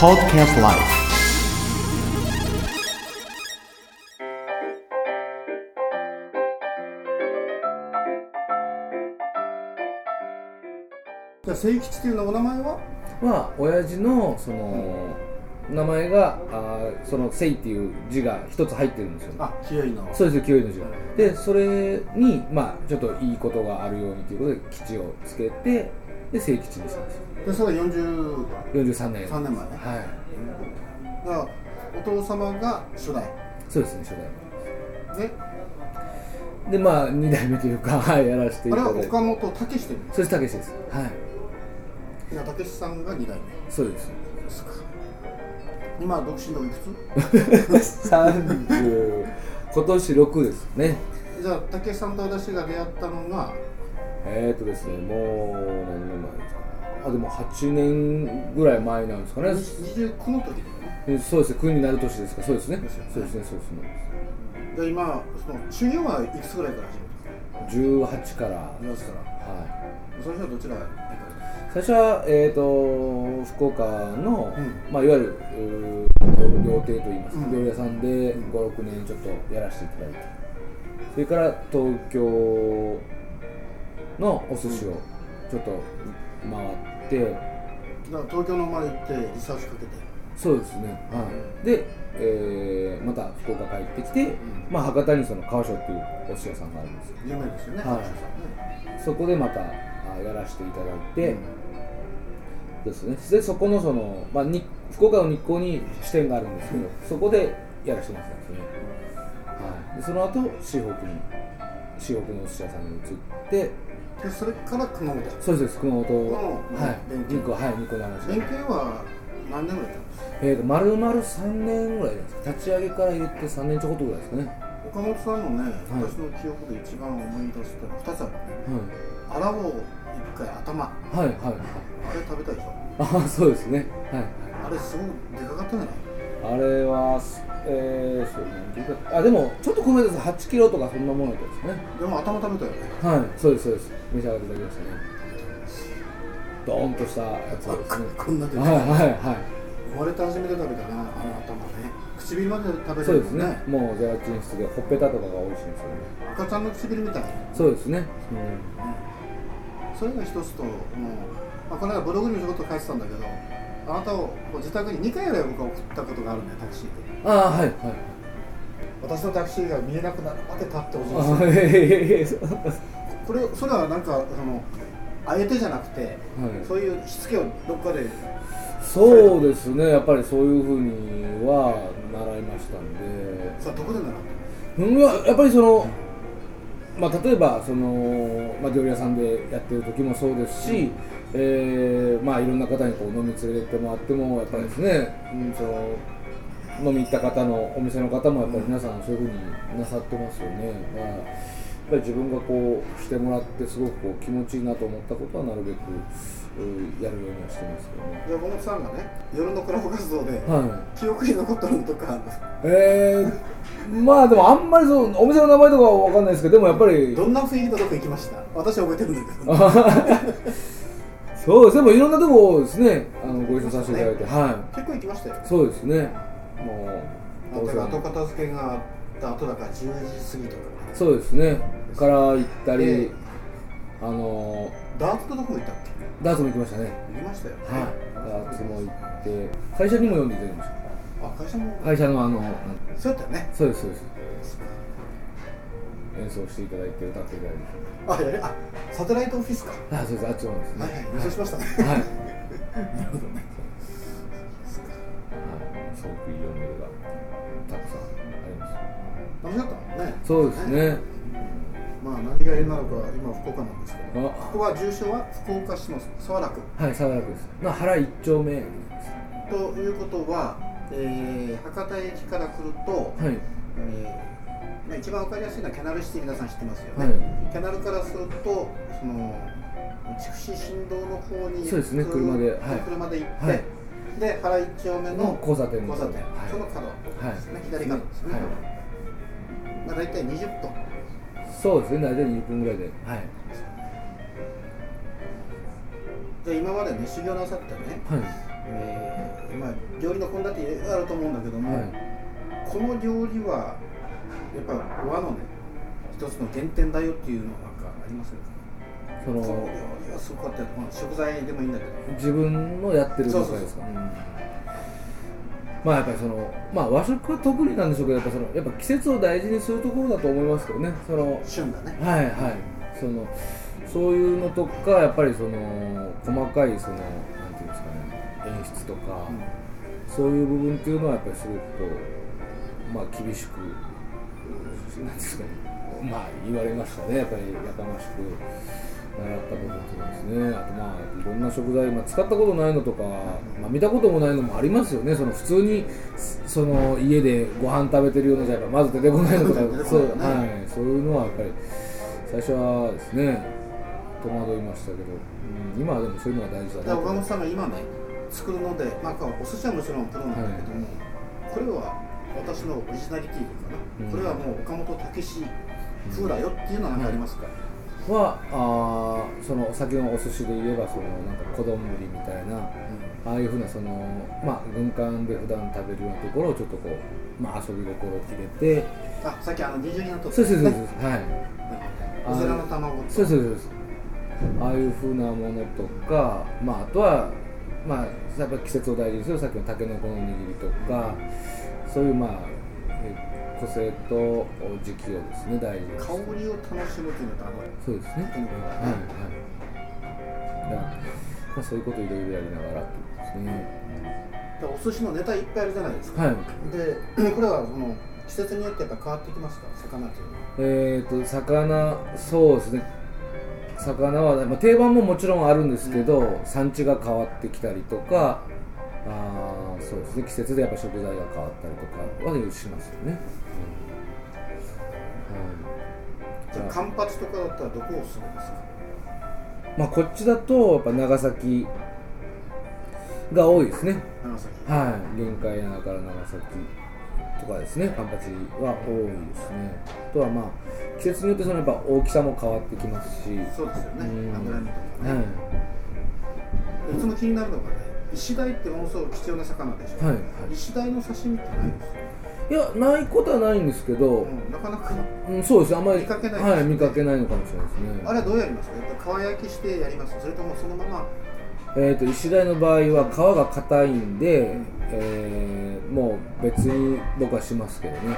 Podcast Life. じゃあ聖吉っていうのお名前は？は親父のその名前があーその「聖」っていう字が一つ入ってるんですよあ清いの。そうです清いの字が。でそれにまあちょっといいことがあるようにということで吉をつけてで聖吉にしたんですよでそれが43 43年。年前ね。はい。だからお父様が初代。そうですね初代。ででまあ2代目というか、はい、やらせていあれただいて。は岡本武史で。すそれたけしです。はい。いや武史さんが2代目。そうです。ですか。今独身のいくつ？30今年6ですね。じゃあ武史さんと私が出会ったのがえー、っとですねもう何年前ですかあでも8年ぐらい前なんですかね。29の時だよね。うんそうですね国になる年ですかそうですね。ねそうですねそうですね。で今その修行はいくつぐらいから始め18か？らた。のですから。はい。それじゃどちら最初は、えー、と福岡の、うんまあ、いわゆる料亭といいますか、うん料理屋さんでうん56年ちょっとやらせていただいて。それから東京のお寿司をちょっと回って、だから東京のまで行ってリサーチかけて。そうですね、はい、で、えーまた福岡帰ってきて、ん。まあ、博多にその川所っていうお寿司屋さんがあるんですよ。有名ですよねはい。そこでまたあやらせていただいて、うん。ですね。でそこのその、まあ、に福岡の日光に支店があるんですけど、そこでやらせてもらってたんですね、はい、でその後市北に市北のお寿司屋さんに移ってでそれから熊本。そうです熊本。のはい。連携2個はい2個の話連携は何年ぐらいやったんですか？えーと丸々3年ぐらいです。か立ち上げから入れて3年ちょこっとぐらいですかね、岡本さんのね、はい。私の記憶で一番思い出したの2つあるね。はい、あらを一回頭。あはいはい。はいれ食べたでしょ？あそうですね。はいあれすごくでかかったんじゃない？あれはえー、そう何キロかあでもちょっと米です8キロとかそんなものだったんですかねでも頭食べたよねはい、そうです、そうです。召し上がっていただきましたね。ドーンとしたやつですね。こんなでかはいい、はい、は生まれて初めて食べたなあの頭ね唇まで食べい。れるそうですね。もうゼラチン質でほっぺたとかが美味しいんですよね。赤ちゃんの唇みたいな、そうですね。それが一つともう、まあ、この間ブログにもちょこっと書いてたんだけどあなたを自宅に2回ぐらい僕は送ったことがあるんだよタクシーでうん、ああ、はい、はい。私のタクシーが見えなくなるまで立ってこれそれはなんかそのあえてじゃなくて、はいそういうしつけをどっかでそうですね。やっぱりそういうふうには習いましたんで。さあどこで習っうん、ややっぱりその、まあ、例えばその、まあ、料理屋さんでやってる時もそうですし、えーまあ、いろんな方にこう飲み連れてってもらってもやっぱりですね、うん、その飲み行った方のお店の方もやっぱり皆さんそういうふうになさってますよね。だからやっぱり自分がこうしてもらってすごくこう気持ちいいなと思ったことはなるべくうんやるようにはしてますけどね。たで小本さんがね夜のクラブ活動ではい。記憶に残ったのとかえー、まあでもあんまりそうお店の名前とかは分かんないですけどでもやっぱりどんな雰囲気のとこ行きました？私は覚えてるんだけど。そうです。でもいろんなとこですねあのご一緒させていただいて、は結構行きましたよいそうですねもう例えば後片付けがあった後だから10時過ぎとか。そうですね。から行ったり、えあのダーツのとこも行ったっけ？ダーツも行きましたね。行きましたよ。ねはい。ダーツも行って会社にも呼んでいただきましあ会社も。た会社のあのそうやったよね。そうですそうです。演奏していただいて歌っていただいてあやれあサテライトオフィスか。あそうです。あっちの方ですね。はいはいしましたね。はい。なるほどねくいい思い出がたくさんあります。楽しかったもんねそうですね。まあ何がいなのか今福岡なんですけどあここは住所は福岡市の沢楽はい、沢楽です。まあ、原一丁目。ということは、えー博多駅から来ると、はい。えーまあ、一番わかりやすいのはキャナルシティ皆さん知ってますよね、はいキャナルからするとその筑紫新道の方にそうですね車ではい車で行って、はいで原一丁目のの交差点交差点、はい。その角ですね、左角ですね、はい。まあ、大体20分。そうですね、大体20分ぐらいで。はい。で今までね修行なさってね、はい。えーまあ、料理の献立いろいろあると思うんだけども、はい。この料理はやっぱ和のね一つの原点だよっていうのはなんかありますよねそこの食材でもいいんだけど。自分のやってるそうそうそう。中ですかうん。まあやっぱりそのまあ和食は特になんでしょうけどやっぱそのやっぱ季節を大事にするところだと思いますけどね。その旬だね。はいはい。そのそういうのとかやっぱりその細かいそのなんていうんですかね演出とか、そういう部分っていうのはやっぱりすごくこうまあ厳しくなんですかねまあ言われましたね。やっぱりやかましく習った部分っていうのはですね。あとまあいろんな食材、まあ、使ったことないのとか、まあ、見たこともないのもありますよね。その普通にその家でご飯食べてるようなじゃまず出てこないのとか。ね。そう,、はい、そういうのはやっぱり最初はですね戸惑いましたけど、うん、今はでもそういうのが大事だな岡本さんが今ね作るので、まあ、お寿司はもちろんプロなんだけども、これは私のオリジナリティというかな、うん。これはもう岡本武史風だよっていうのは何かありますか、はあーその先のお寿司で言えばそのなんか子丼ぶりみたいなああいうふうなそのまあ軍艦で普段食べるようなところをちょっとこうまあ遊び心を入れてあさっきあの二重になっとったそうそうそうそうねはい。うずらの卵とそうそうそうそう。ああいうふうなものとかまああとはまあやっぱ季節を大事にするさっきのたけのこの握りとかそういうまあえ個性と時期をですね大事に香りを楽しむというのとあのそうですねはいはい。だまあそういうこといろいろやりながらっていうですね。だからお寿司のネタいっぱいあるじゃないですか、はい。で これはその季節によってやっぱ変わってきますか？魚というのはえっ、と魚そうですね。魚は、まあ、定番ももちろんあるんですけど、産地が変わってきたりとか。あーそうですね。季節でやっぱ食材が変わったりとかはしますよね。うん。はい、じゃあカンパチとかだったらどこをおすすめですか？まあこっちだとやっぱ長崎が多いですね。長崎。はい、限界灘から長崎とかですね、カンパチは多いですね。あとはまあ季節によってそのやっぱ大きさも変わってきますし、そうですよね。うん。脂身とかね、はい。いつも気になるのがね石鯛ってものすごく貴重な魚でしょ、はいはい。石鯛の刺身ってないですか、いやないことはないんですけど、うん、なかなかうん、そうですあんまり見かけないはい見かけないのかもしれないですね。あれはどうやります？か皮焼きしてやります？それともそのまま？えー、と石鯛の場合は皮が硬いんで、えーもう別に僕はしますけどね、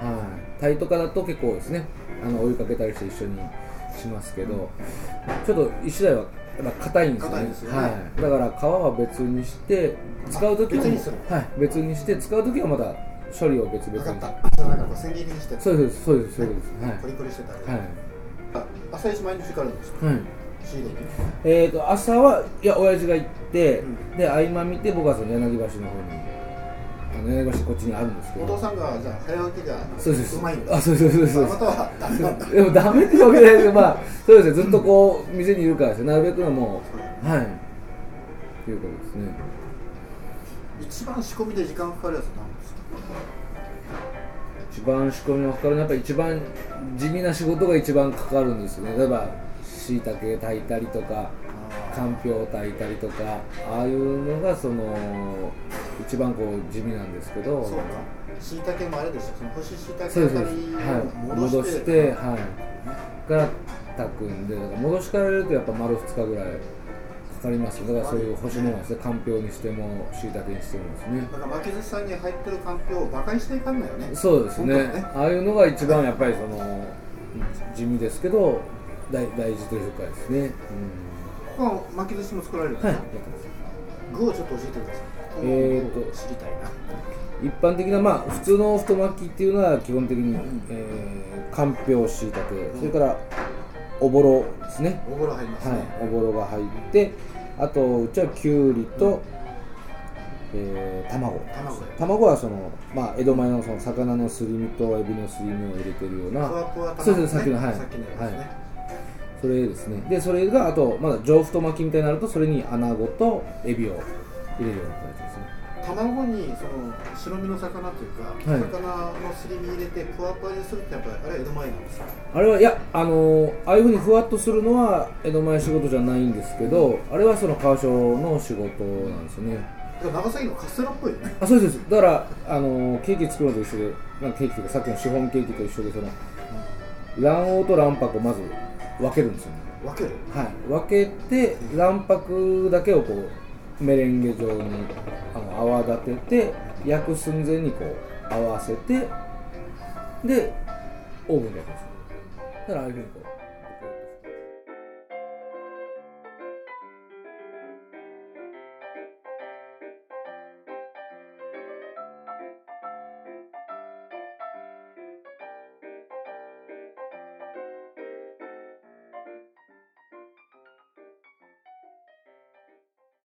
はい、鯛とかだと結構ですねあのお湯かけたりして一緒にしますけどちょっと石鯛はやっぱ硬いんですよね。ね。はい、だから皮は別にして使う時にはい、別にして使う時はまた処理を別々に。分かった。そうなんかこう千切りにして。そうですそうですそうです。はい。コリコリしてたら、はい。あ朝一毎日からですか？はい。えー、と朝はいや親父が行って、うん。で合間見て僕はその柳橋の方にあの柳橋こっちにあるんですけどお父さんがじゃあ早起きがそうです。うまいんだ。あそうです。そうです。そうですはダメなんだ。でもダメってわけじゃないですけどまあそうです。ねずっとこう店にいるからですねなるべくのもうはい。っていうことですね。一番仕込みで時間かかるやつなんですか？一番仕込みのかかるのはやっぱ一番地味な仕事が一番かかるんですよね。例えばしいたけ炊いたりとかかんぴょう炊いたりとかああいうのがその一番こう地味なんですけどそうか。しいたけもあれでしょその干ししいたけそうですそうです、をはい、戻し戻してて、はい、から炊くんで戻しかられるとやっぱ丸2日ぐらいかかりますだからそういう干し物ですねかんぴょうにしてもしいたけにしてもですね。だから巻き寿司さんに入ってるかんぴょうを馬鹿にしていかんのよね。そうですね。ね。ああいうのが一番やっぱりその地味ですけど大大事というかですね、ここは巻き寿司も作られるんうん、はい。です。か、具をちょっと教えてくださいえーと具を知りたいな。一般的なまあ普通の太巻きっていうのは基本的に、えー、かんぴょうしいたけそれからおぼろですね。お風呂入りますはいね、、おぼろが入ってあとうちはきゅうりと、えー卵。卵。卵はその、まあ、江戸前のその魚のすり身とエビのすり身を入れてるようなそうですさっきのはい。ね、はい。それですね。でそれがあとまだ上太巻きみたいになるとそれに穴子とエビを入れるような形ですね。卵にその白身の魚っていうか、はい。魚のすり身入れてふわふわにするってやっぱりあれは江戸前なんですか？あれはいやあのーああいうふうにふわっとするのは江戸前仕事じゃないんですけどあれはその川所の仕事なんですよね。でも長崎のカステラっぽいよね。あそうですそうです。だからあのーケーキ作るのと一緒でなんかケーキというかさっきのシフォンケーキと一緒でその卵黄と卵白をまず分けるんですよね。分ける？はい、分けて卵白だけをこうメレンゲ状にあの泡立てて焼く寸前にこう合わせてでオーブンで焼くんですよ。だからああいうふうにこう